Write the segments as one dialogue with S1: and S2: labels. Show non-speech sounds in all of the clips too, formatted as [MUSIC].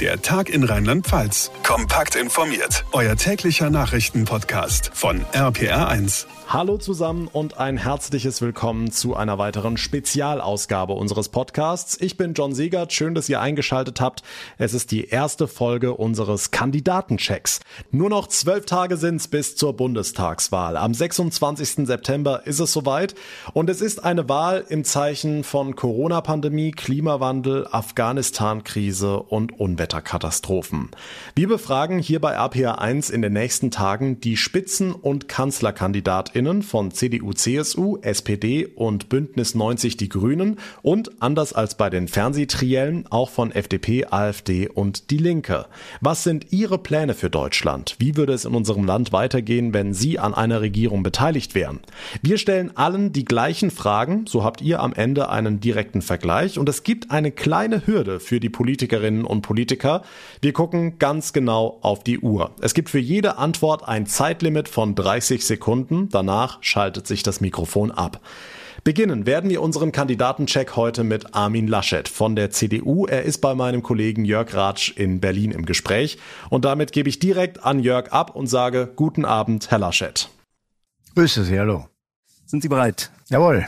S1: Der Tag in Rheinland-Pfalz. Kompakt informiert. Euer täglicher Nachrichtenpodcast von RPR1.
S2: Hallo zusammen und ein herzliches Willkommen zu einer weiteren Spezialausgabe unseres Podcasts. Ich bin John Siegert. Schön, dass ihr eingeschaltet habt. Es ist die erste Folge unseres Kandidatenchecks. Nur noch zwölf Tage sind's bis zur Bundestagswahl. Am 26. September ist es soweit und es ist eine Wahl im Zeichen von Corona-Pandemie, Klimawandel, Afghanistan-Krise und Unwetterkatastrophen. Wir befragen hier bei RPA1 in den nächsten Tagen die Spitzen- und Kanzlerkandidatinnen von CDU, CSU, SPD und Bündnis 90 Die Grünen und anders als bei den Fernsehtriellen auch von FDP, AfD und Die Linke. Was sind Ihre Pläne für Deutschland? Wie würde es in unserem Land weitergehen, wenn Sie an einer Regierung beteiligt wären? Wir stellen allen die gleichen Fragen, so habt ihr am Ende einen direkten Vergleich und es gibt eine kleine Hürde für die Politikerinnen und Politiker. Wir gucken ganz genau auf die Uhr. Es gibt für jede Antwort ein Zeitlimit von 30 Sekunden. Danach schaltet sich das Mikrofon ab. Beginnen werden wir unseren Kandidatencheck heute mit Armin Laschet von der CDU. Er ist bei meinem Kollegen Jörg Ratsch in Berlin im Gespräch. Und damit gebe ich direkt an Jörg ab und sage Guten Abend, Herr Laschet.
S3: Grüße Sie, hallo.
S4: Sind Sie bereit?
S3: Jawohl.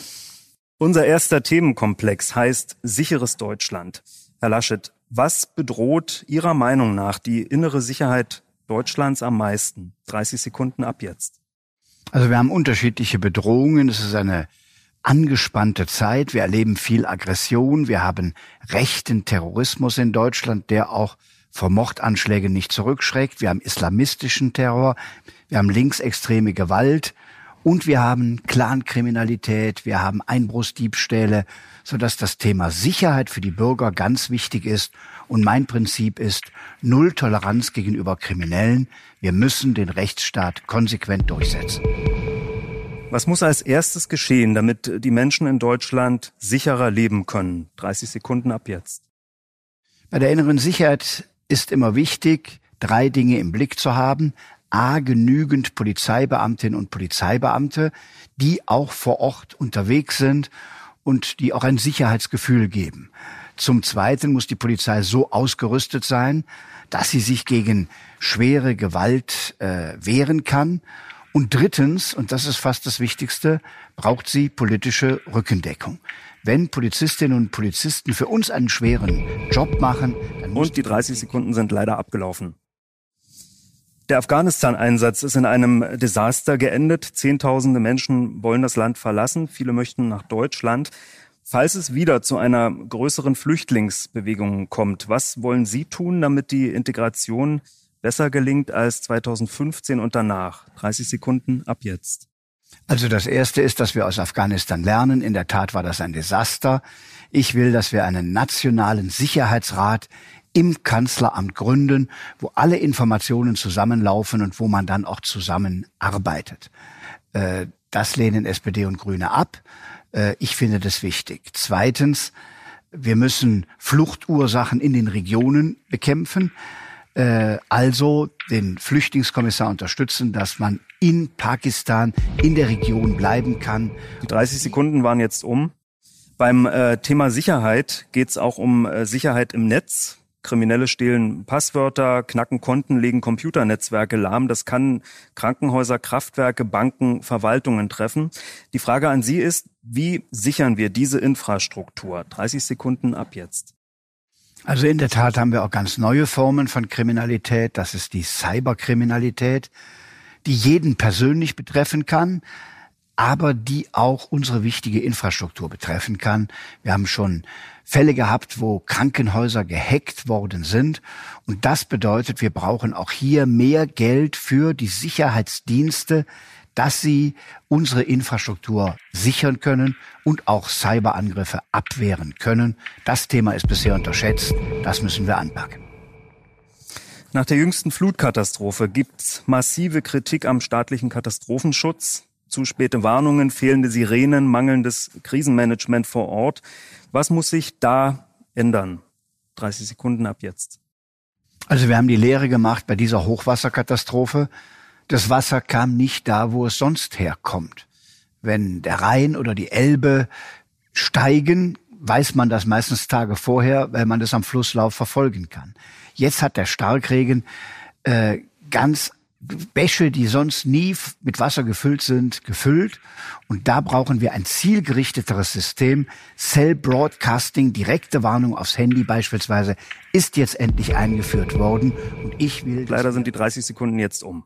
S4: Unser erster Themenkomplex heißt sicheres Deutschland. Herr Laschet, was bedroht Ihrer Meinung nach die innere Sicherheit Deutschlands am meisten? 30 Sekunden ab jetzt.
S3: Also wir haben unterschiedliche Bedrohungen. Es ist eine angespannte Zeit. Wir erleben viel Aggression. Wir haben rechten Terrorismus in Deutschland, der auch vor Mordanschlägen nicht zurückschreckt. Wir haben islamistischen Terror. Wir haben linksextreme Gewalt. Und wir haben Clankriminalität. Wir haben Einbruchsdiebstähle sodass das Thema Sicherheit für die Bürger ganz wichtig ist. Und mein Prinzip ist Null Toleranz gegenüber Kriminellen. Wir müssen den Rechtsstaat konsequent durchsetzen.
S4: Was muss als erstes geschehen, damit die Menschen in Deutschland sicherer leben können? 30 Sekunden ab jetzt.
S3: Bei der inneren Sicherheit ist immer wichtig, drei Dinge im Blick zu haben. A, genügend Polizeibeamtinnen und Polizeibeamte, die auch vor Ort unterwegs sind und die auch ein Sicherheitsgefühl geben. Zum Zweiten muss die Polizei so ausgerüstet sein, dass sie sich gegen schwere Gewalt äh, wehren kann. Und drittens, und das ist fast das Wichtigste, braucht sie politische Rückendeckung. Wenn Polizistinnen und Polizisten für uns einen schweren Job machen,
S4: dann muss und die 30 Sekunden sind leider abgelaufen. Der Afghanistan-Einsatz ist in einem Desaster geendet. Zehntausende Menschen wollen das Land verlassen. Viele möchten nach Deutschland. Falls es wieder zu einer größeren Flüchtlingsbewegung kommt, was wollen Sie tun, damit die Integration besser gelingt als 2015 und danach? 30 Sekunden ab jetzt.
S3: Also das Erste ist, dass wir aus Afghanistan lernen. In der Tat war das ein Desaster. Ich will, dass wir einen nationalen Sicherheitsrat im Kanzleramt gründen, wo alle Informationen zusammenlaufen und wo man dann auch zusammenarbeitet. Äh, das lehnen SPD und Grüne ab. Äh, ich finde das wichtig. Zweitens, wir müssen Fluchtursachen in den Regionen bekämpfen. Äh, also den Flüchtlingskommissar unterstützen, dass man in Pakistan, in der Region bleiben kann.
S4: Die 30 Sekunden waren jetzt um. Beim äh, Thema Sicherheit geht es auch um äh, Sicherheit im Netz. Kriminelle stehlen Passwörter, knacken Konten, legen Computernetzwerke lahm. Das kann Krankenhäuser, Kraftwerke, Banken, Verwaltungen treffen. Die Frage an Sie ist, wie sichern wir diese Infrastruktur? 30 Sekunden ab jetzt.
S3: Also in der Tat haben wir auch ganz neue Formen von Kriminalität. Das ist die Cyberkriminalität, die jeden persönlich betreffen kann, aber die auch unsere wichtige Infrastruktur betreffen kann. Wir haben schon Fälle gehabt, wo Krankenhäuser gehackt worden sind. Und das bedeutet, wir brauchen auch hier mehr Geld für die Sicherheitsdienste, dass sie unsere Infrastruktur sichern können und auch Cyberangriffe abwehren können. Das Thema ist bisher unterschätzt. Das müssen wir anpacken.
S4: Nach der jüngsten Flutkatastrophe gibt's massive Kritik am staatlichen Katastrophenschutz. Zu späte Warnungen, fehlende Sirenen, mangelndes Krisenmanagement vor Ort. Was muss sich da ändern? 30 Sekunden ab jetzt.
S3: Also wir haben die Lehre gemacht bei dieser Hochwasserkatastrophe. Das Wasser kam nicht da, wo es sonst herkommt. Wenn der Rhein oder die Elbe steigen, weiß man das meistens Tage vorher, weil man das am Flusslauf verfolgen kann. Jetzt hat der Starkregen äh, ganz Bäche, die sonst nie mit Wasser gefüllt sind, gefüllt. Und da brauchen wir ein zielgerichteteres System. Cell Broadcasting, direkte Warnung aufs Handy beispielsweise, ist jetzt endlich eingeführt worden. Und ich will.
S4: Leider sind die 30 Sekunden jetzt um.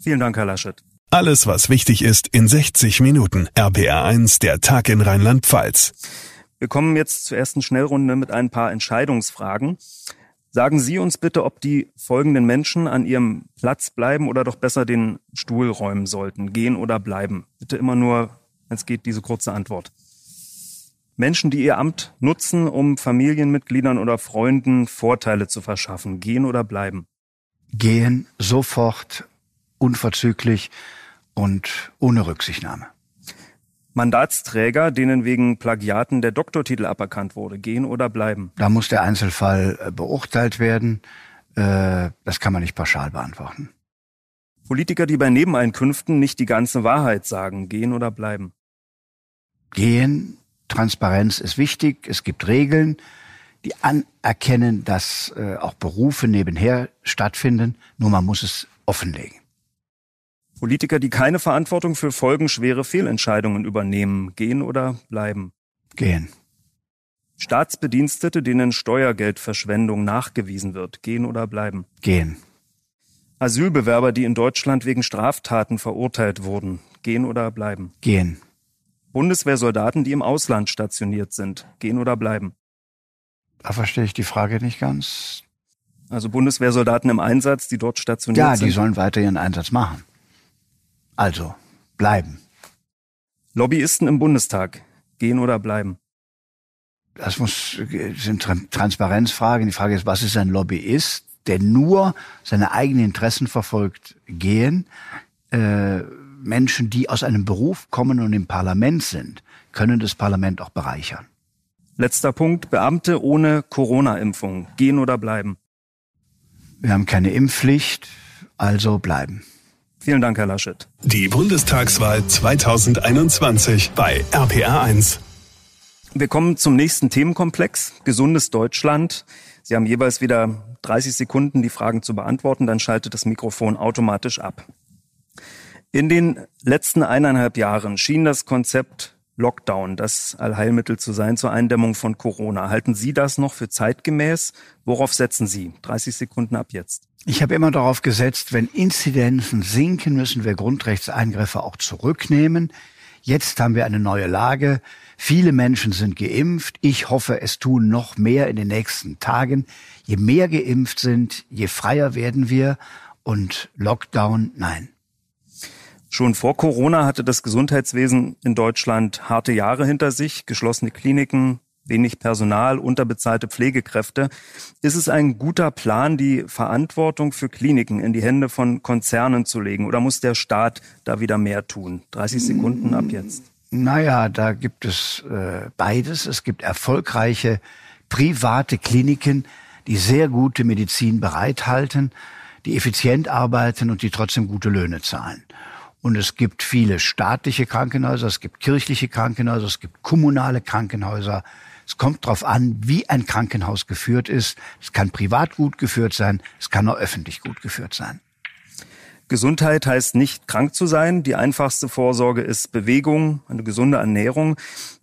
S4: Vielen Dank, Herr Laschet.
S1: Alles, was wichtig ist, in 60 Minuten. RPR1, der Tag in Rheinland-Pfalz.
S4: Wir kommen jetzt zur ersten Schnellrunde mit ein paar Entscheidungsfragen. Sagen Sie uns bitte, ob die folgenden Menschen an ihrem Platz bleiben oder doch besser den Stuhl räumen sollten, gehen oder bleiben. Bitte immer nur, wenn es geht, diese kurze Antwort. Menschen, die ihr Amt nutzen, um Familienmitgliedern oder Freunden Vorteile zu verschaffen, gehen oder bleiben.
S3: Gehen sofort, unverzüglich und ohne Rücksichtnahme.
S4: Mandatsträger, denen wegen Plagiaten der Doktortitel aberkannt wurde, gehen oder bleiben?
S3: Da muss der Einzelfall äh, beurteilt werden. Äh, das kann man nicht pauschal beantworten.
S4: Politiker, die bei Nebeneinkünften nicht die ganze Wahrheit sagen, gehen oder bleiben?
S3: Gehen. Transparenz ist wichtig. Es gibt Regeln, die anerkennen, dass äh, auch Berufe nebenher stattfinden. Nur man muss es offenlegen.
S4: Politiker, die keine Verantwortung für folgenschwere Fehlentscheidungen übernehmen, gehen oder bleiben?
S3: Gehen.
S4: Staatsbedienstete, denen Steuergeldverschwendung nachgewiesen wird, gehen oder bleiben?
S3: Gehen.
S4: Asylbewerber, die in Deutschland wegen Straftaten verurteilt wurden, gehen oder bleiben?
S3: Gehen.
S4: Bundeswehrsoldaten, die im Ausland stationiert sind, gehen oder bleiben?
S3: Da verstehe ich die Frage nicht ganz.
S4: Also Bundeswehrsoldaten im Einsatz, die dort stationiert sind?
S3: Ja, die sollen weiter ihren Einsatz machen. Also, bleiben.
S4: Lobbyisten im Bundestag, gehen oder bleiben?
S3: Das muss, sind Transparenzfragen. Die Frage ist, was ist ein Lobbyist, der nur seine eigenen Interessen verfolgt, gehen? Äh, Menschen, die aus einem Beruf kommen und im Parlament sind, können das Parlament auch bereichern.
S4: Letzter Punkt. Beamte ohne Corona-Impfung. Gehen oder bleiben?
S3: Wir haben keine Impfpflicht, also bleiben.
S4: Vielen Dank, Herr Laschet.
S1: Die Bundestagswahl 2021 bei RPR1.
S4: Wir kommen zum nächsten Themenkomplex, gesundes Deutschland. Sie haben jeweils wieder 30 Sekunden, die Fragen zu beantworten, dann schaltet das Mikrofon automatisch ab. In den letzten eineinhalb Jahren schien das Konzept Lockdown das Allheilmittel zu sein zur Eindämmung von Corona. Halten Sie das noch für zeitgemäß? Worauf setzen Sie? 30 Sekunden ab jetzt.
S3: Ich habe immer darauf gesetzt, wenn Inzidenzen sinken, müssen wir Grundrechtseingriffe auch zurücknehmen. Jetzt haben wir eine neue Lage. Viele Menschen sind geimpft. Ich hoffe, es tun noch mehr in den nächsten Tagen. Je mehr geimpft sind, je freier werden wir. Und Lockdown, nein.
S4: Schon vor Corona hatte das Gesundheitswesen in Deutschland harte Jahre hinter sich, geschlossene Kliniken, wenig Personal, unterbezahlte Pflegekräfte. Ist es ein guter Plan, die Verantwortung für Kliniken in die Hände von Konzernen zu legen? Oder muss der Staat da wieder mehr tun? 30 Sekunden ab jetzt.
S3: Naja, da gibt es äh, beides. Es gibt erfolgreiche private Kliniken, die sehr gute Medizin bereithalten, die effizient arbeiten und die trotzdem gute Löhne zahlen. Und es gibt viele staatliche Krankenhäuser, es gibt kirchliche Krankenhäuser, es gibt kommunale Krankenhäuser, es kommt darauf an, wie ein Krankenhaus geführt ist. Es kann privat gut geführt sein, es kann auch öffentlich gut geführt sein.
S4: Gesundheit heißt nicht krank zu sein. Die einfachste Vorsorge ist Bewegung, eine gesunde Ernährung.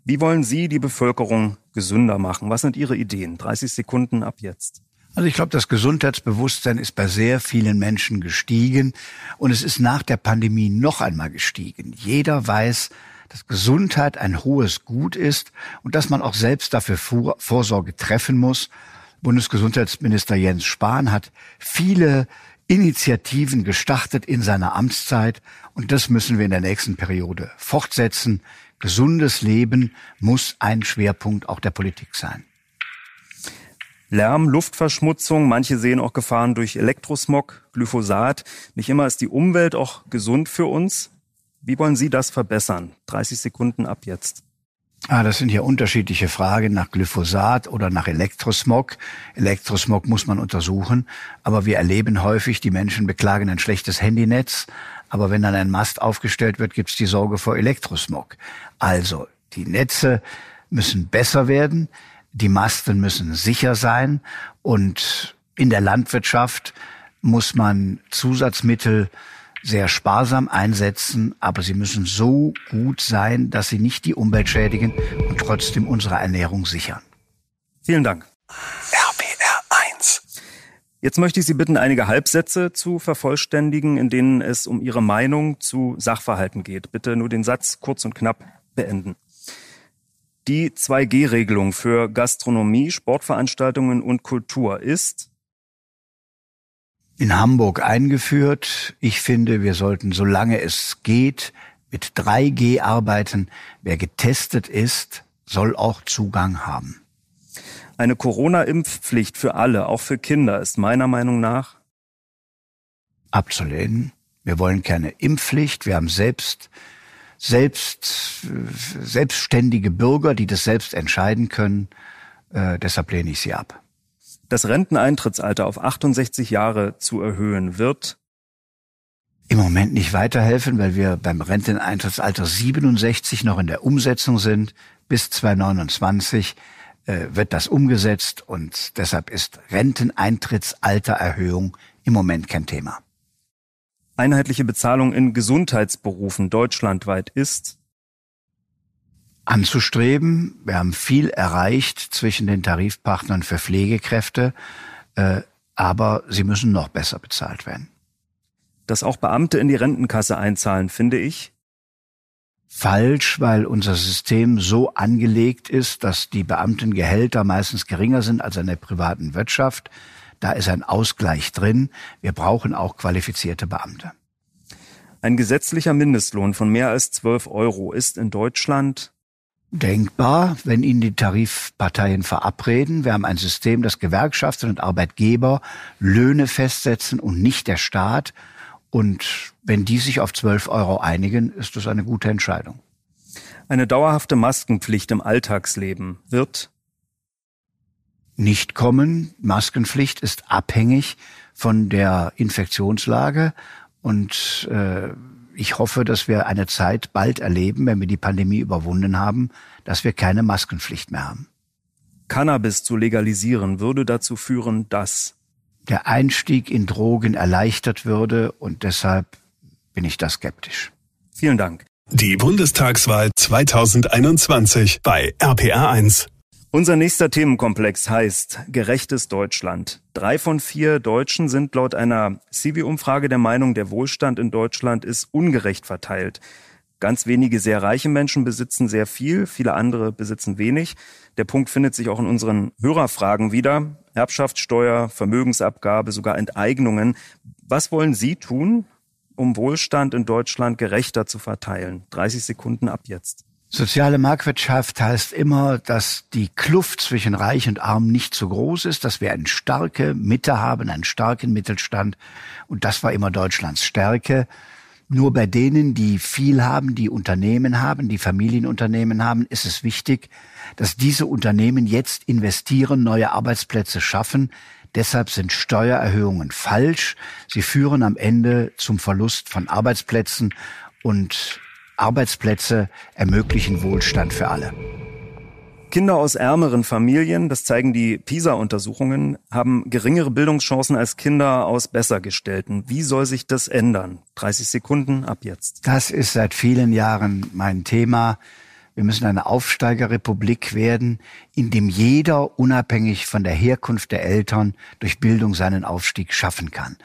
S4: Wie wollen Sie die Bevölkerung gesünder machen? Was sind Ihre Ideen? 30 Sekunden ab jetzt.
S3: Also ich glaube, das Gesundheitsbewusstsein ist bei sehr vielen Menschen gestiegen und es ist nach der Pandemie noch einmal gestiegen. Jeder weiß, dass Gesundheit ein hohes Gut ist und dass man auch selbst dafür Vorsorge treffen muss. Bundesgesundheitsminister Jens Spahn hat viele Initiativen gestartet in seiner Amtszeit und das müssen wir in der nächsten Periode fortsetzen. Gesundes Leben muss ein Schwerpunkt auch der Politik sein.
S4: Lärm, Luftverschmutzung, manche sehen auch Gefahren durch Elektrosmog, Glyphosat. Nicht immer ist die Umwelt auch gesund für uns. Wie wollen Sie das verbessern? 30 Sekunden ab jetzt.
S3: Ah, das sind ja unterschiedliche Fragen nach Glyphosat oder nach Elektrosmog. Elektrosmog muss man untersuchen, aber wir erleben häufig, die Menschen beklagen ein schlechtes Handynetz, aber wenn dann ein Mast aufgestellt wird, gibt es die Sorge vor Elektrosmog. Also die Netze müssen besser werden, die Masten müssen sicher sein und in der Landwirtschaft muss man Zusatzmittel sehr sparsam einsetzen, aber sie müssen so gut sein, dass sie nicht die Umwelt schädigen und trotzdem unsere Ernährung sichern.
S4: Vielen Dank.
S1: RPR 1.
S4: Jetzt möchte ich Sie bitten, einige Halbsätze zu vervollständigen, in denen es um Ihre Meinung zu Sachverhalten geht. Bitte nur den Satz kurz und knapp beenden. Die 2G-Regelung für Gastronomie, Sportveranstaltungen und Kultur ist
S3: in Hamburg eingeführt. Ich finde, wir sollten, solange es geht, mit 3G arbeiten. Wer getestet ist, soll auch Zugang haben.
S4: Eine Corona-Impfpflicht für alle, auch für Kinder, ist meiner Meinung nach
S3: abzulehnen. Wir wollen keine Impfpflicht. Wir haben selbst, selbst, selbstständige Bürger, die das selbst entscheiden können. Äh, deshalb lehne ich sie ab
S4: das Renteneintrittsalter auf 68 Jahre zu erhöhen, wird
S3: im Moment nicht weiterhelfen, weil wir beim Renteneintrittsalter 67 noch in der Umsetzung sind. Bis 2029 äh, wird das umgesetzt und deshalb ist Renteneintrittsaltererhöhung im Moment kein Thema.
S4: Einheitliche Bezahlung in Gesundheitsberufen deutschlandweit ist
S3: anzustreben. Wir haben viel erreicht zwischen den Tarifpartnern für Pflegekräfte, äh, aber sie müssen noch besser bezahlt werden.
S4: Dass auch Beamte in die Rentenkasse einzahlen, finde ich
S3: falsch, weil unser System so angelegt ist, dass die Beamtengehälter meistens geringer sind als in der privaten Wirtschaft. Da ist ein Ausgleich drin. Wir brauchen auch qualifizierte Beamte.
S4: Ein gesetzlicher Mindestlohn von mehr als 12 Euro ist in Deutschland
S3: denkbar, wenn ihn die Tarifparteien verabreden. Wir haben ein System, das Gewerkschaften und Arbeitgeber Löhne festsetzen und nicht der Staat. Und wenn die sich auf 12 Euro einigen, ist das eine gute Entscheidung.
S4: Eine dauerhafte Maskenpflicht im Alltagsleben wird
S3: nicht kommen. Maskenpflicht ist abhängig von der Infektionslage und äh, ich hoffe, dass wir eine Zeit bald erleben, wenn wir die Pandemie überwunden haben, dass wir keine Maskenpflicht mehr haben.
S4: Cannabis zu legalisieren würde dazu führen, dass
S3: der Einstieg in Drogen erleichtert würde und deshalb bin ich da skeptisch.
S4: Vielen Dank.
S1: Die Bundestagswahl 2021 bei RPR1.
S4: Unser nächster Themenkomplex heißt Gerechtes Deutschland. Drei von vier Deutschen sind laut einer Civi-Umfrage der Meinung, der Wohlstand in Deutschland ist ungerecht verteilt. Ganz wenige sehr reiche Menschen besitzen sehr viel, viele andere besitzen wenig. Der Punkt findet sich auch in unseren Hörerfragen wieder. Erbschaftssteuer, Vermögensabgabe, sogar Enteignungen. Was wollen Sie tun, um Wohlstand in Deutschland gerechter zu verteilen? 30 Sekunden ab jetzt.
S3: Soziale Marktwirtschaft heißt immer, dass die Kluft zwischen Reich und Arm nicht so groß ist, dass wir eine starke Mitte haben, einen starken Mittelstand. Und das war immer Deutschlands Stärke. Nur bei denen, die viel haben, die Unternehmen haben, die Familienunternehmen haben, ist es wichtig, dass diese Unternehmen jetzt investieren, neue Arbeitsplätze schaffen. Deshalb sind Steuererhöhungen falsch. Sie führen am Ende zum Verlust von Arbeitsplätzen und Arbeitsplätze ermöglichen Wohlstand für alle.
S4: Kinder aus ärmeren Familien, das zeigen die PISA-Untersuchungen, haben geringere Bildungschancen als Kinder aus bessergestellten. Wie soll sich das ändern? 30 Sekunden ab jetzt.
S3: Das ist seit vielen Jahren mein Thema. Wir müssen eine Aufsteigerrepublik werden, in dem jeder unabhängig von der Herkunft der Eltern durch Bildung seinen Aufstieg schaffen kann.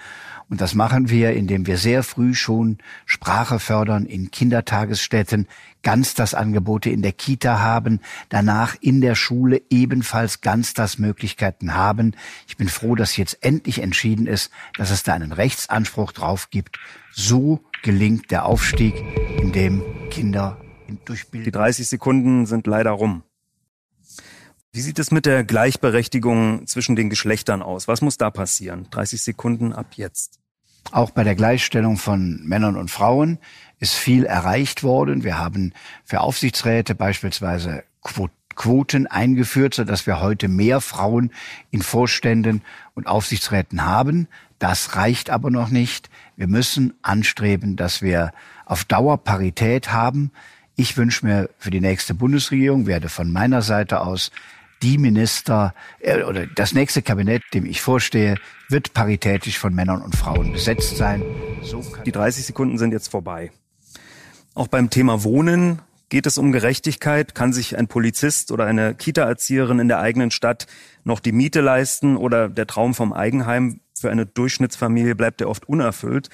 S3: Und das machen wir, indem wir sehr früh schon Sprache fördern in Kindertagesstätten, ganz das Angebote in der Kita haben, danach in der Schule ebenfalls ganz das Möglichkeiten haben. Ich bin froh, dass jetzt endlich entschieden ist, dass es da einen Rechtsanspruch drauf gibt. So gelingt der Aufstieg, in dem Kinder durch Bildung.
S4: Die 30 Sekunden sind leider rum. Wie sieht es mit der Gleichberechtigung zwischen den Geschlechtern aus? Was muss da passieren? 30 Sekunden ab jetzt.
S3: Auch bei der Gleichstellung von Männern und Frauen ist viel erreicht worden. Wir haben für Aufsichtsräte beispielsweise Quoten eingeführt, sodass wir heute mehr Frauen in Vorständen und Aufsichtsräten haben. Das reicht aber noch nicht. Wir müssen anstreben, dass wir auf Dauer Parität haben Ich wünsche mir für die nächste Bundesregierung, werde von meiner Seite aus die Minister äh, oder das nächste Kabinett, dem ich vorstehe, wird paritätisch von Männern und Frauen besetzt sein.
S4: So die 30 Sekunden sind jetzt vorbei. Auch beim Thema Wohnen geht es um Gerechtigkeit. Kann sich ein Polizist oder eine Kita-Erzieherin in der eigenen Stadt noch die Miete leisten oder der Traum vom Eigenheim für eine Durchschnittsfamilie bleibt ja oft unerfüllt.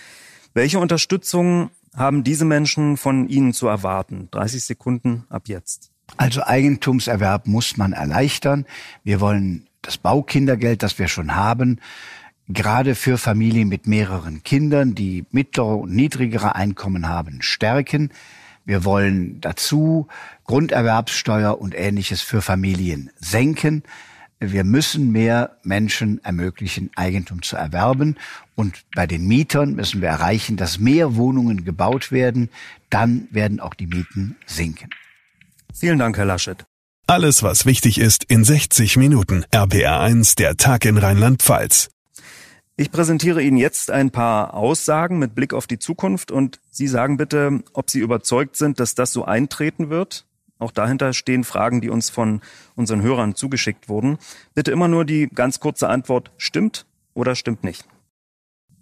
S4: Welche Unterstützung haben diese Menschen von Ihnen zu erwarten? 30 Sekunden ab jetzt.
S3: Also Eigentumserwerb muss man erleichtern. Wir wollen das Baukindergeld, das wir schon haben, gerade für Familien mit mehreren Kindern, die mittlere und niedrigere Einkommen haben, stärken. Wir wollen dazu Grunderwerbssteuer und ähnliches für Familien senken. Wir müssen mehr Menschen ermöglichen, Eigentum zu erwerben. Und bei den Mietern müssen wir erreichen, dass mehr Wohnungen gebaut werden. Dann werden auch die Mieten sinken.
S4: Vielen Dank, Herr Laschet.
S1: Alles, was wichtig ist, in 60 Minuten. RPR1, der Tag in Rheinland-Pfalz.
S4: Ich präsentiere Ihnen jetzt ein paar Aussagen mit Blick auf die Zukunft und Sie sagen bitte, ob Sie überzeugt sind, dass das so eintreten wird. Auch dahinter stehen Fragen, die uns von unseren Hörern zugeschickt wurden. Bitte immer nur die ganz kurze Antwort stimmt oder stimmt nicht.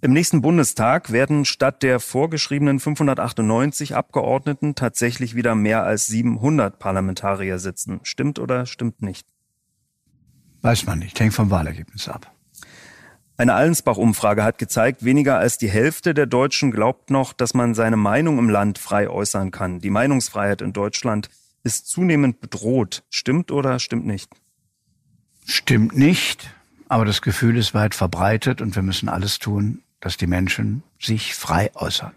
S4: Im nächsten Bundestag werden statt der vorgeschriebenen 598 Abgeordneten tatsächlich wieder mehr als 700 Parlamentarier sitzen. Stimmt oder stimmt nicht?
S3: Weiß man nicht. Hängt vom Wahlergebnis ab.
S4: Eine Allensbach-Umfrage hat gezeigt, weniger als die Hälfte der Deutschen glaubt noch, dass man seine Meinung im Land frei äußern kann. Die Meinungsfreiheit in Deutschland ist zunehmend bedroht. Stimmt oder stimmt nicht?
S3: Stimmt nicht, aber das Gefühl ist weit verbreitet und wir müssen alles tun, dass die Menschen sich frei äußern.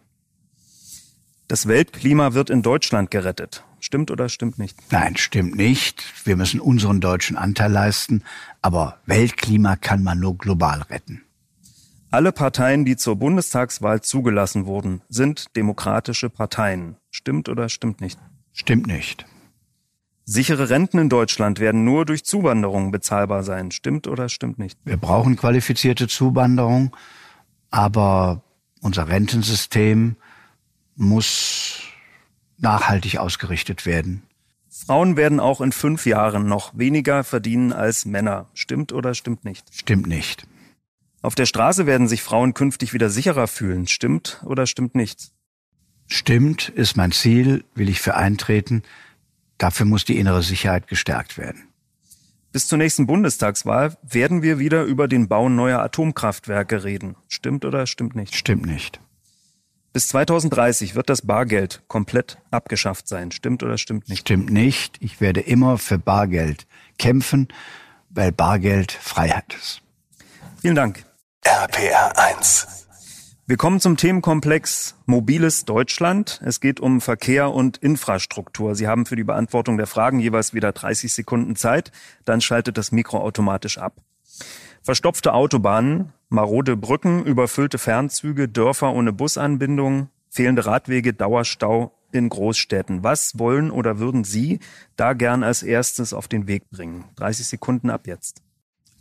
S4: Das Weltklima wird in Deutschland gerettet. Stimmt oder stimmt nicht?
S3: Nein, stimmt nicht. Wir müssen unseren deutschen Anteil leisten, aber Weltklima kann man nur global retten.
S4: Alle Parteien, die zur Bundestagswahl zugelassen wurden, sind demokratische Parteien. Stimmt oder stimmt nicht?
S3: Stimmt nicht.
S4: Sichere Renten in Deutschland werden nur durch Zuwanderung bezahlbar sein. Stimmt oder stimmt nicht?
S3: Wir brauchen qualifizierte Zuwanderung. Aber unser Rentensystem muss nachhaltig ausgerichtet werden.
S4: Frauen werden auch in fünf Jahren noch weniger verdienen als Männer. Stimmt oder stimmt nicht?
S3: Stimmt nicht.
S4: Auf der Straße werden sich Frauen künftig wieder sicherer fühlen. Stimmt oder stimmt nicht?
S3: Stimmt, ist mein Ziel, will ich für eintreten. Dafür muss die innere Sicherheit gestärkt werden.
S4: Bis zur nächsten Bundestagswahl werden wir wieder über den Bau neuer Atomkraftwerke reden. Stimmt oder stimmt nicht?
S3: Stimmt nicht.
S4: Bis 2030 wird das Bargeld komplett abgeschafft sein. Stimmt oder stimmt nicht?
S3: Stimmt nicht. Ich werde immer für Bargeld kämpfen, weil Bargeld Freiheit ist.
S4: Vielen Dank.
S1: RPR 1
S4: wir kommen zum Themenkomplex Mobiles Deutschland. Es geht um Verkehr und Infrastruktur. Sie haben für die Beantwortung der Fragen jeweils wieder 30 Sekunden Zeit. Dann schaltet das Mikro automatisch ab. Verstopfte Autobahnen, marode Brücken, überfüllte Fernzüge, Dörfer ohne Busanbindung, fehlende Radwege, Dauerstau in Großstädten. Was wollen oder würden Sie da gern als erstes auf den Weg bringen? 30 Sekunden ab jetzt.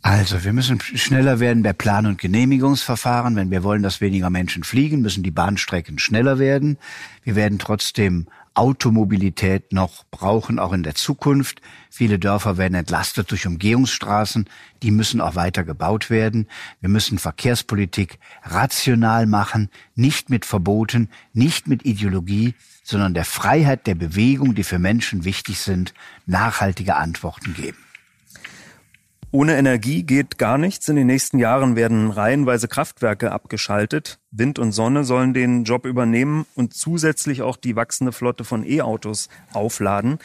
S3: Also, wir müssen schneller werden bei Plan- und Genehmigungsverfahren. Wenn wir wollen, dass weniger Menschen fliegen, müssen die Bahnstrecken schneller werden. Wir werden trotzdem Automobilität noch brauchen, auch in der Zukunft. Viele Dörfer werden entlastet durch Umgehungsstraßen. Die müssen auch weiter gebaut werden. Wir müssen Verkehrspolitik rational machen, nicht mit Verboten, nicht mit Ideologie, sondern der Freiheit der Bewegung, die für Menschen wichtig sind, nachhaltige Antworten geben.
S4: Ohne Energie geht gar nichts. In den nächsten Jahren werden reihenweise Kraftwerke abgeschaltet. Wind und Sonne sollen den Job übernehmen und zusätzlich auch die wachsende Flotte von E-Autos aufladen.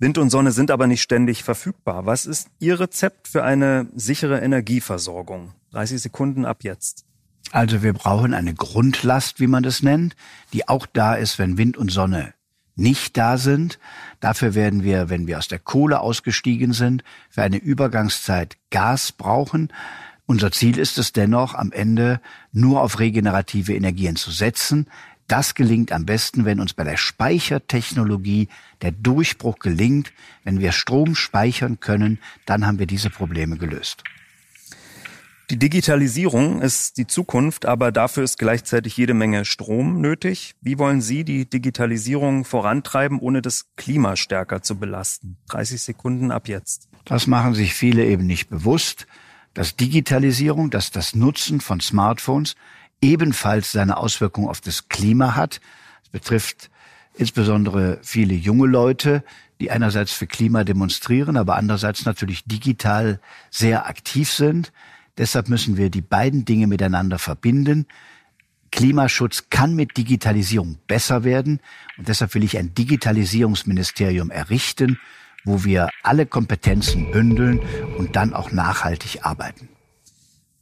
S4: Wind und Sonne sind aber nicht ständig verfügbar. Was ist Ihr Rezept für eine sichere Energieversorgung? 30 Sekunden ab jetzt.
S3: Also wir brauchen eine Grundlast, wie man das nennt, die auch da ist, wenn Wind und Sonne nicht da sind. Dafür werden wir, wenn wir aus der Kohle ausgestiegen sind, für eine Übergangszeit Gas brauchen. Unser Ziel ist es dennoch, am Ende nur auf regenerative Energien zu setzen. Das gelingt am besten, wenn uns bei der Speichertechnologie der Durchbruch gelingt. Wenn wir Strom speichern können, dann haben wir diese Probleme gelöst.
S4: Die Digitalisierung ist die Zukunft, aber dafür ist gleichzeitig jede Menge Strom nötig. Wie wollen Sie die Digitalisierung vorantreiben, ohne das Klima stärker zu belasten? 30 Sekunden ab jetzt.
S3: Das machen sich viele eben nicht bewusst, dass Digitalisierung, dass das Nutzen von Smartphones ebenfalls seine Auswirkungen auf das Klima hat. Es betrifft insbesondere viele junge Leute, die einerseits für Klima demonstrieren, aber andererseits natürlich digital sehr aktiv sind. Deshalb müssen wir die beiden Dinge miteinander verbinden. Klimaschutz kann mit Digitalisierung besser werden und deshalb will ich ein Digitalisierungsministerium errichten, wo wir alle Kompetenzen bündeln und dann auch nachhaltig arbeiten.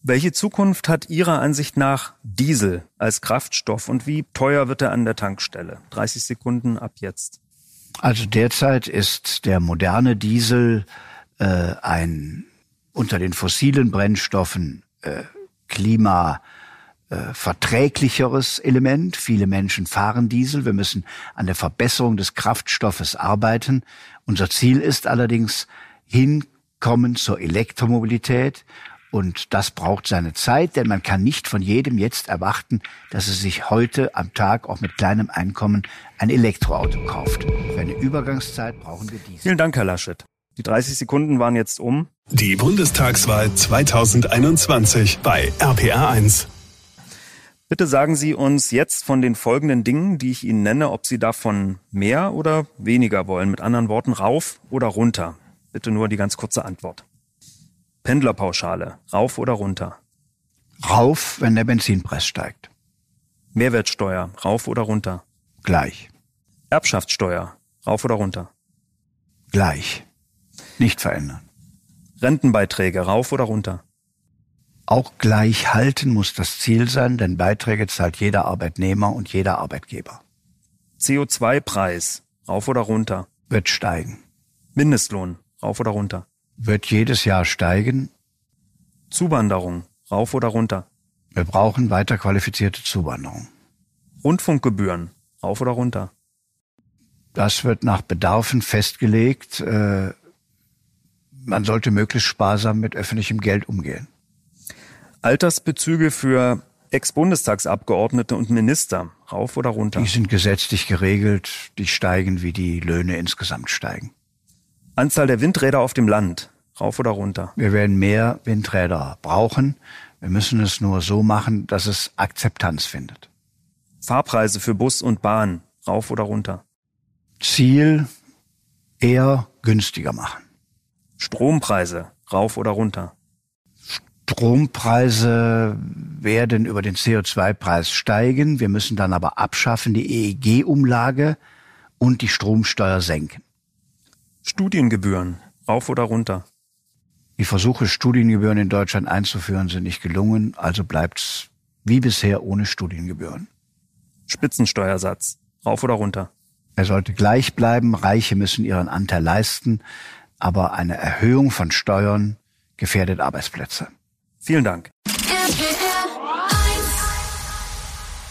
S4: Welche Zukunft hat Ihrer Ansicht nach Diesel als Kraftstoff und wie teuer wird er an der Tankstelle? 30 Sekunden ab jetzt.
S3: Also derzeit ist der moderne Diesel äh, ein unter den fossilen Brennstoffen äh, Klima äh, verträglicheres Element. Viele Menschen fahren Diesel. Wir müssen an der Verbesserung des Kraftstoffes arbeiten. Unser Ziel ist allerdings hinkommen zur Elektromobilität. Und das braucht seine Zeit, denn man kann nicht von jedem jetzt erwarten, dass er sich heute am Tag auch mit kleinem Einkommen ein Elektroauto kauft. Für eine Übergangszeit brauchen wir dies.
S4: Vielen Dank, Herr Laschet. Die 30 Sekunden waren jetzt um.
S1: Die Bundestagswahl 2021 bei RPR1.
S4: Bitte sagen Sie uns jetzt von den folgenden Dingen, die ich Ihnen nenne, ob Sie davon mehr oder weniger wollen. Mit anderen Worten, rauf oder runter. Bitte nur die ganz kurze Antwort. Pendlerpauschale, rauf oder runter?
S3: Rauf, wenn der Benzinpreis steigt.
S4: Mehrwertsteuer, rauf oder runter?
S3: Gleich.
S4: Erbschaftssteuer, rauf oder runter?
S3: Gleich. Nicht verändern.
S4: Rentenbeiträge rauf oder runter?
S3: Auch gleich halten muss das Ziel sein, denn Beiträge zahlt jeder Arbeitnehmer und jeder Arbeitgeber.
S4: CO2-Preis rauf oder runter?
S3: Wird steigen.
S4: Mindestlohn rauf oder runter?
S3: Wird jedes Jahr steigen.
S4: Zuwanderung rauf oder runter?
S3: Wir brauchen weiter qualifizierte Zuwanderung.
S4: Rundfunkgebühren rauf oder runter?
S3: Das wird nach Bedarfen festgelegt. Äh, man sollte möglichst sparsam mit öffentlichem Geld umgehen.
S4: Altersbezüge für Ex-Bundestagsabgeordnete und Minister, rauf oder runter?
S3: Die sind gesetzlich geregelt, die steigen, wie die Löhne insgesamt steigen.
S4: Anzahl der Windräder auf dem Land, rauf oder runter?
S3: Wir werden mehr Windräder brauchen. Wir müssen es nur so machen, dass es Akzeptanz findet.
S4: Fahrpreise für Bus und Bahn, rauf oder runter?
S3: Ziel eher günstiger machen.
S4: Strompreise rauf oder runter?
S3: Strompreise werden über den CO2-Preis steigen. Wir müssen dann aber abschaffen die EEG-Umlage und die Stromsteuer senken.
S4: Studiengebühren rauf oder runter?
S3: Die Versuche, Studiengebühren in Deutschland einzuführen, sind nicht gelungen, also bleibt's wie bisher ohne Studiengebühren.
S4: Spitzensteuersatz rauf oder runter?
S3: Er sollte gleich bleiben. Reiche müssen ihren Anteil leisten aber eine Erhöhung von Steuern gefährdet Arbeitsplätze.
S4: Vielen Dank.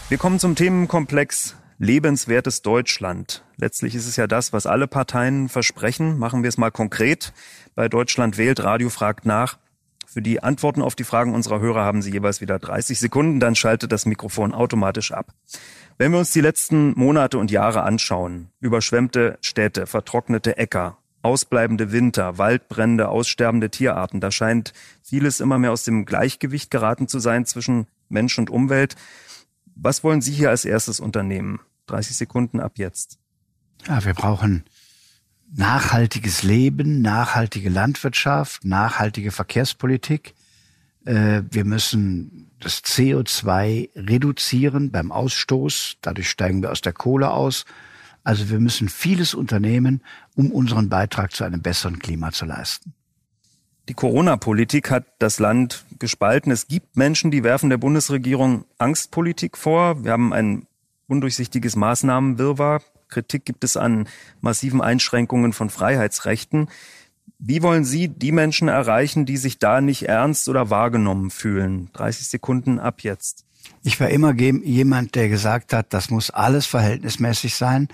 S4: Wir kommen zum Themenkomplex lebenswertes Deutschland. Letztlich ist es ja das, was alle Parteien versprechen. Machen wir es mal konkret. Bei Deutschland wählt, Radio fragt nach. Für die Antworten auf die Fragen unserer Hörer haben Sie jeweils wieder 30 Sekunden, dann schaltet das Mikrofon automatisch ab. Wenn wir uns die letzten Monate und Jahre anschauen, überschwemmte Städte, vertrocknete Äcker, ausbleibende Winter, Waldbrände, aussterbende Tierarten. Da scheint vieles immer mehr aus dem Gleichgewicht geraten zu sein zwischen Mensch und Umwelt. Was wollen Sie hier als erstes unternehmen? 30 Sekunden ab jetzt.
S3: Ja, wir brauchen nachhaltiges Leben, nachhaltige Landwirtschaft, nachhaltige Verkehrspolitik. Äh, wir müssen das CO2 reduzieren beim Ausstoß. Dadurch steigen wir aus der Kohle aus. Also wir müssen vieles unternehmen, um unseren Beitrag zu einem besseren Klima zu leisten.
S4: Die Corona-Politik hat das Land gespalten. Es gibt Menschen, die werfen der Bundesregierung Angstpolitik vor. Wir haben ein undurchsichtiges Maßnahmenwirrwarr. Kritik gibt es an massiven Einschränkungen von Freiheitsrechten. Wie wollen Sie die Menschen erreichen, die sich da nicht ernst oder wahrgenommen fühlen? 30 Sekunden ab jetzt.
S3: Ich war immer jemand, der gesagt hat, das muss alles verhältnismäßig sein.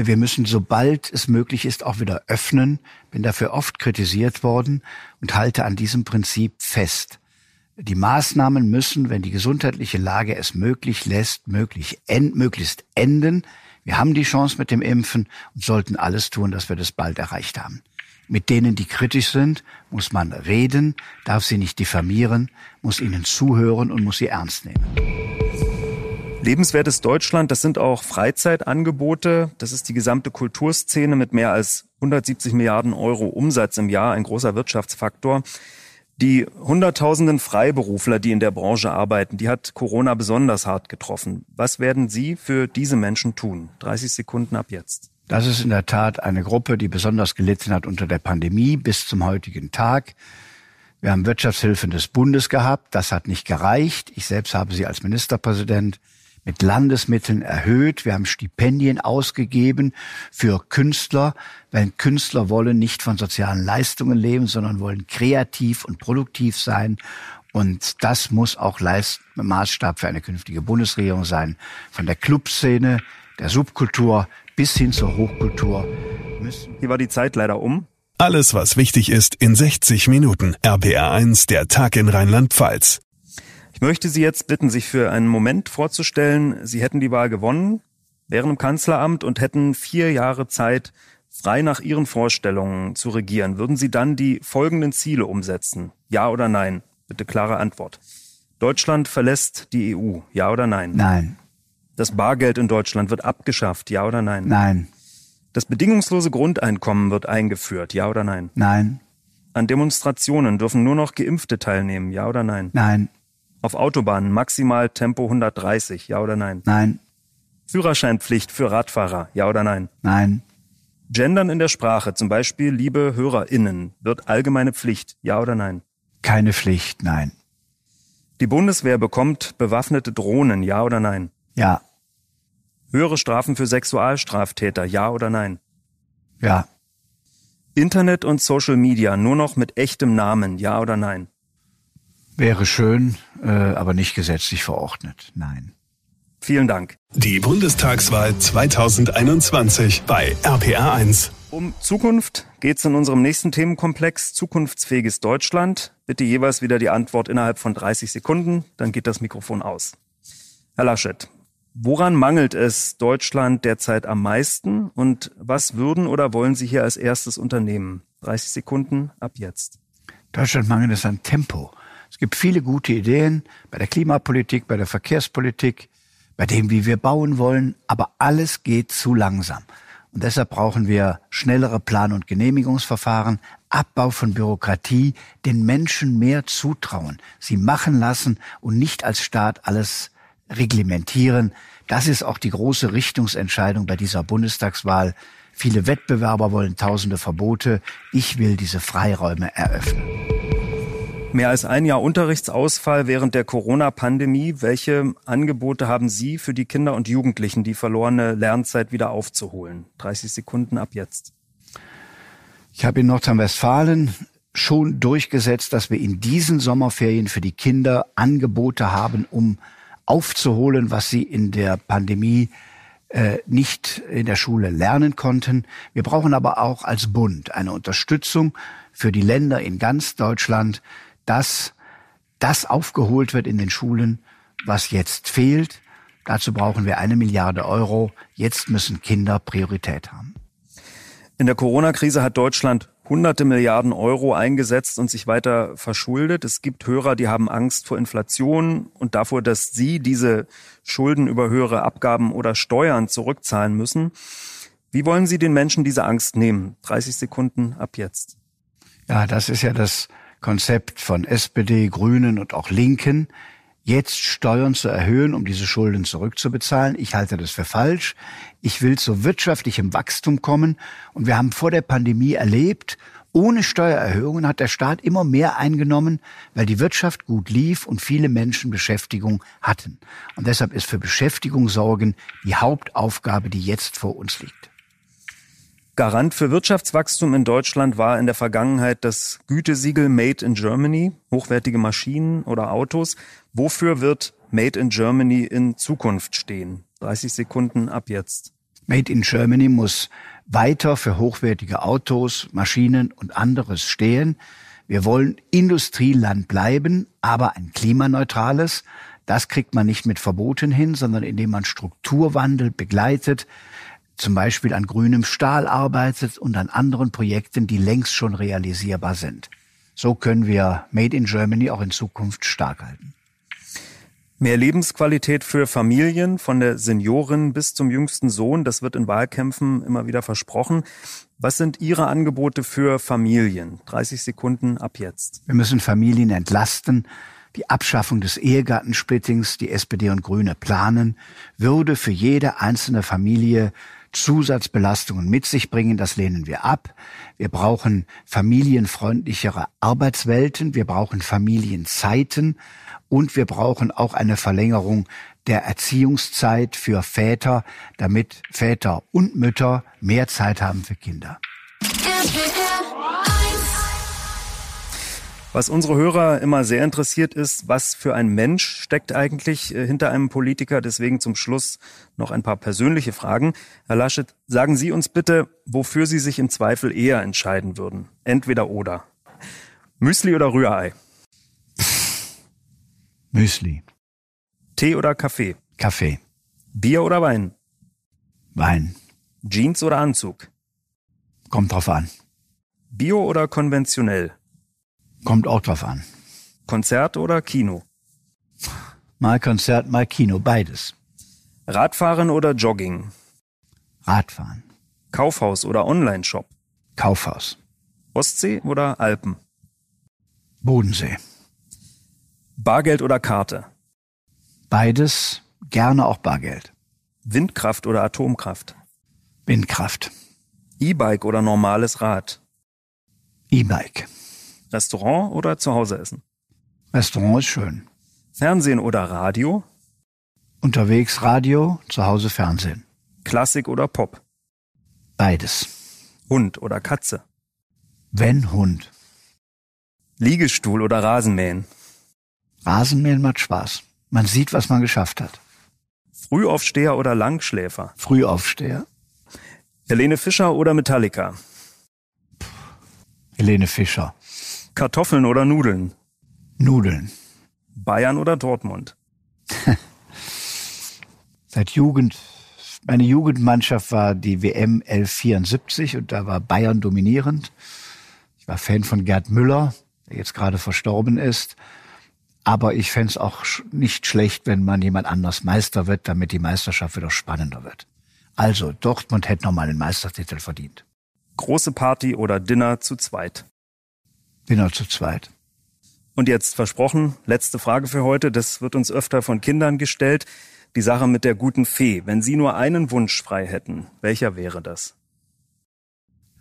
S3: Wir müssen, sobald es möglich ist, auch wieder öffnen. Bin dafür oft kritisiert worden und halte an diesem Prinzip fest. Die Maßnahmen müssen, wenn die gesundheitliche Lage es möglich lässt, möglich, end, möglichst enden. Wir haben die Chance mit dem Impfen und sollten alles tun, dass wir das bald erreicht haben. Mit denen, die kritisch sind, muss man reden, darf sie nicht diffamieren, muss ihnen zuhören und muss sie ernst nehmen.
S4: Lebenswertes Deutschland, das sind auch Freizeitangebote. Das ist die gesamte Kulturszene mit mehr als 170 Milliarden Euro Umsatz im Jahr, ein großer Wirtschaftsfaktor. Die Hunderttausenden Freiberufler, die in der Branche arbeiten, die hat Corona besonders hart getroffen. Was werden Sie für diese Menschen tun? 30 Sekunden ab jetzt.
S3: Das ist in der Tat eine Gruppe, die besonders gelitten hat unter der Pandemie bis zum heutigen Tag. Wir haben Wirtschaftshilfen des Bundes gehabt. Das hat nicht gereicht. Ich selbst habe sie als Ministerpräsident mit Landesmitteln erhöht. Wir haben Stipendien ausgegeben für Künstler, weil Künstler wollen nicht von sozialen Leistungen leben, sondern wollen kreativ und produktiv sein. Und das muss auch Leist Maßstab für eine künftige Bundesregierung sein. Von der Clubszene, der Subkultur bis hin zur Hochkultur
S4: müssen. Hier war die Zeit leider um.
S1: Alles, was wichtig ist, in 60 Minuten. RPR 1, der Tag in Rheinland-Pfalz.
S4: Ich möchte Sie jetzt bitten, sich für einen Moment vorzustellen, Sie hätten die Wahl gewonnen, wären im Kanzleramt und hätten vier Jahre Zeit, frei nach Ihren Vorstellungen zu regieren. Würden Sie dann die folgenden Ziele umsetzen? Ja oder nein? Bitte klare Antwort. Deutschland verlässt die EU. Ja oder nein?
S3: Nein.
S4: Das Bargeld in Deutschland wird abgeschafft. Ja oder nein?
S3: Nein.
S4: Das bedingungslose Grundeinkommen wird eingeführt. Ja oder nein?
S3: Nein.
S4: An Demonstrationen dürfen nur noch Geimpfte teilnehmen. Ja oder nein?
S3: Nein.
S4: Auf Autobahnen maximal Tempo 130, ja oder nein?
S3: Nein.
S4: Führerscheinpflicht für Radfahrer, ja oder nein?
S3: Nein.
S4: Gendern in der Sprache, zum Beispiel liebe HörerInnen, wird allgemeine Pflicht, ja oder nein?
S3: Keine Pflicht, nein.
S4: Die Bundeswehr bekommt bewaffnete Drohnen, ja oder nein?
S3: Ja.
S4: Höhere Strafen für Sexualstraftäter, ja oder nein?
S3: Ja.
S4: Internet und Social Media nur noch mit echtem Namen, ja oder nein?
S3: Wäre schön, äh, aber nicht gesetzlich verordnet. Nein.
S4: Vielen Dank.
S1: Die Bundestagswahl 2021 bei RPR1.
S4: Um Zukunft geht es in unserem nächsten Themenkomplex Zukunftsfähiges Deutschland. Bitte jeweils wieder die Antwort innerhalb von 30 Sekunden, dann geht das Mikrofon aus. Herr Laschet, woran mangelt es Deutschland derzeit am meisten und was würden oder wollen Sie hier als erstes unternehmen? 30 Sekunden ab jetzt.
S3: Deutschland mangelt es an Tempo. Gibt viele gute Ideen bei der Klimapolitik, bei der Verkehrspolitik, bei dem, wie wir bauen wollen, aber alles geht zu langsam. Und deshalb brauchen wir schnellere Plan- und Genehmigungsverfahren, Abbau von Bürokratie, den Menschen mehr zutrauen, sie machen lassen und nicht als Staat alles reglementieren. Das ist auch die große Richtungsentscheidung bei dieser Bundestagswahl. Viele Wettbewerber wollen tausende Verbote. Ich will diese Freiräume eröffnen.
S4: Mehr als ein Jahr Unterrichtsausfall während der Corona-Pandemie. Welche Angebote haben Sie für die Kinder und Jugendlichen, die verlorene Lernzeit wieder aufzuholen? 30 Sekunden ab jetzt.
S3: Ich habe in Nordrhein-Westfalen schon durchgesetzt, dass wir in diesen Sommerferien für die Kinder Angebote haben, um aufzuholen, was sie in der Pandemie äh, nicht in der Schule lernen konnten. Wir brauchen aber auch als Bund eine Unterstützung für die Länder in ganz Deutschland, dass das aufgeholt wird in den Schulen, was jetzt fehlt. Dazu brauchen wir eine Milliarde Euro. Jetzt müssen Kinder Priorität haben.
S4: In der Corona-Krise hat Deutschland hunderte Milliarden Euro eingesetzt und sich weiter verschuldet. Es gibt Hörer, die haben Angst vor Inflation und davor, dass sie diese Schulden über höhere Abgaben oder Steuern zurückzahlen müssen. Wie wollen Sie den Menschen diese Angst nehmen? 30 Sekunden ab jetzt.
S3: Ja, das ist ja das Konzept von SPD, Grünen und auch Linken, jetzt Steuern zu erhöhen, um diese Schulden zurückzubezahlen. Ich halte das für falsch. Ich will zu wirtschaftlichem Wachstum kommen. Und wir haben vor der Pandemie erlebt, ohne Steuererhöhungen hat der Staat immer mehr eingenommen, weil die Wirtschaft gut lief und viele Menschen Beschäftigung hatten. Und deshalb ist für Beschäftigung sorgen die Hauptaufgabe, die jetzt vor uns liegt.
S4: Garant für Wirtschaftswachstum in Deutschland war in der Vergangenheit das Gütesiegel Made in Germany, hochwertige Maschinen oder Autos. Wofür wird Made in Germany in Zukunft stehen? 30 Sekunden ab jetzt.
S3: Made in Germany muss weiter für hochwertige Autos, Maschinen und anderes stehen. Wir wollen Industrieland bleiben, aber ein klimaneutrales. Das kriegt man nicht mit Verboten hin, sondern indem man Strukturwandel begleitet, zum Beispiel an grünem Stahl arbeitet und an anderen Projekten, die längst schon realisierbar sind. So können wir Made in Germany auch in Zukunft stark halten.
S4: Mehr Lebensqualität für Familien, von der Seniorin bis zum jüngsten Sohn, das wird in Wahlkämpfen immer wieder versprochen. Was sind Ihre Angebote für Familien? 30 Sekunden ab jetzt.
S3: Wir müssen Familien entlasten. Die Abschaffung des Ehegattensplittings, die SPD und Grüne planen, würde für jede einzelne Familie Zusatzbelastungen mit sich bringen. Das lehnen wir ab. Wir brauchen familienfreundlichere Arbeitswelten. Wir brauchen Familienzeiten. Und wir brauchen auch eine Verlängerung der Erziehungszeit für Väter, damit Väter und Mütter mehr Zeit haben für Kinder.
S4: Was unsere Hörer immer sehr interessiert ist, was für ein Mensch steckt eigentlich äh, hinter einem Politiker. Deswegen zum Schluss noch ein paar persönliche Fragen. Herr Laschet, sagen Sie uns bitte, wofür Sie sich im Zweifel eher entscheiden würden. Entweder oder. Müsli oder Rührei? [LAUGHS]
S3: Müsli.
S4: Tee oder Kaffee?
S3: Kaffee.
S4: Bier oder Wein?
S3: Wein.
S4: Jeans oder Anzug?
S3: Kommt drauf an.
S4: Bio oder konventionell?
S3: Kommt auch drauf an.
S4: Konzert oder Kino?
S3: Mal Konzert, mal Kino, beides.
S4: Radfahren oder Jogging?
S3: Radfahren.
S4: Kaufhaus oder Online-Shop?
S3: Kaufhaus.
S4: Ostsee oder Alpen?
S3: Bodensee.
S4: Bargeld oder Karte?
S3: Beides, gerne auch Bargeld.
S4: Windkraft oder Atomkraft?
S3: Windkraft.
S4: E-Bike oder normales Rad?
S3: E-Bike.
S4: Restaurant oder zu Hause essen?
S3: Restaurant ist schön.
S4: Fernsehen oder Radio?
S3: Unterwegs Radio, zu Hause Fernsehen.
S4: Klassik oder Pop?
S3: Beides.
S4: Hund oder Katze?
S3: Wenn Hund.
S4: Liegestuhl oder Rasenmähen?
S3: Rasenmähen macht Spaß. Man sieht, was man geschafft hat.
S4: Frühaufsteher oder Langschläfer?
S3: Frühaufsteher.
S4: Helene Fischer oder Metallica?
S3: Helene Fischer.
S4: Kartoffeln oder Nudeln?
S3: Nudeln.
S4: Bayern oder Dortmund? [LAUGHS]
S3: Seit Jugend, meine Jugendmannschaft war die WM 1174 und da war Bayern dominierend. Ich war Fan von Gerd Müller, der jetzt gerade verstorben ist. Aber ich fände es auch nicht schlecht, wenn man jemand anders Meister wird, damit die Meisterschaft wieder spannender wird. Also, Dortmund hätte nochmal den Meistertitel verdient.
S4: Große Party oder Dinner zu zweit?
S3: Dinner zu zweit.
S4: Und jetzt versprochen, letzte Frage für heute. Das wird uns öfter von Kindern gestellt. Die Sache mit der guten Fee. Wenn Sie nur einen Wunsch frei hätten, welcher wäre das?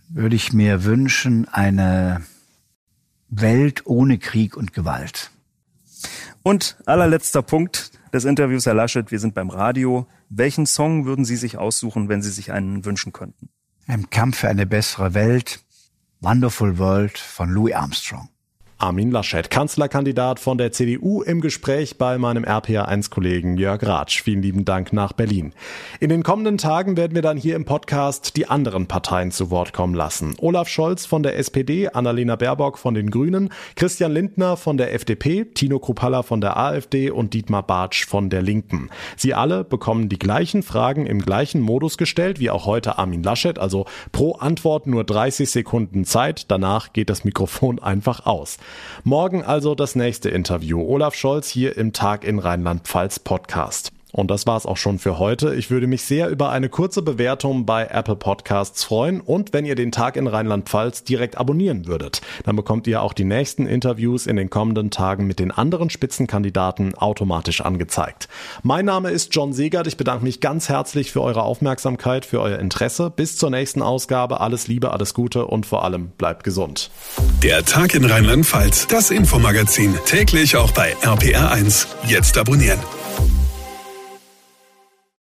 S3: Würde ich mir wünschen, eine Welt ohne Krieg und Gewalt.
S4: Und allerletzter Punkt des Interviews, Herr Laschet, wir sind beim Radio. Welchen Song würden Sie sich aussuchen, wenn Sie sich einen wünschen könnten?
S3: Im Kampf für eine bessere Welt, Wonderful World von Louis Armstrong.
S2: Armin Laschet, Kanzlerkandidat von der CDU, im Gespräch bei meinem RPA1-Kollegen Jörg Ratsch. Vielen lieben Dank nach Berlin. In den kommenden Tagen werden wir dann hier im Podcast die anderen Parteien zu Wort kommen lassen. Olaf Scholz von der SPD, Annalena Baerbock von den Grünen, Christian Lindner von der FDP, Tino Kruppalla von der AfD und Dietmar Bartsch von der Linken. Sie alle bekommen die gleichen Fragen im gleichen Modus gestellt wie auch heute Armin Laschet, also pro Antwort nur 30 Sekunden Zeit. Danach geht das Mikrofon [LAUGHS] einfach aus. Morgen also das nächste Interview. Olaf Scholz hier im Tag in Rheinland-Pfalz Podcast. Und das war's auch schon für heute. Ich würde mich sehr über eine kurze Bewertung bei Apple Podcasts freuen und wenn ihr den Tag in Rheinland-Pfalz direkt abonnieren würdet. Dann bekommt ihr auch die nächsten Interviews in den kommenden Tagen mit den anderen Spitzenkandidaten automatisch angezeigt. Mein Name ist John Segert. Ich bedanke mich ganz herzlich für eure Aufmerksamkeit, für euer Interesse. Bis zur nächsten Ausgabe. Alles Liebe, alles Gute und vor allem bleibt gesund.
S1: Der Tag in Rheinland-Pfalz, das Infomagazin, täglich auch bei RPR1. Jetzt abonnieren.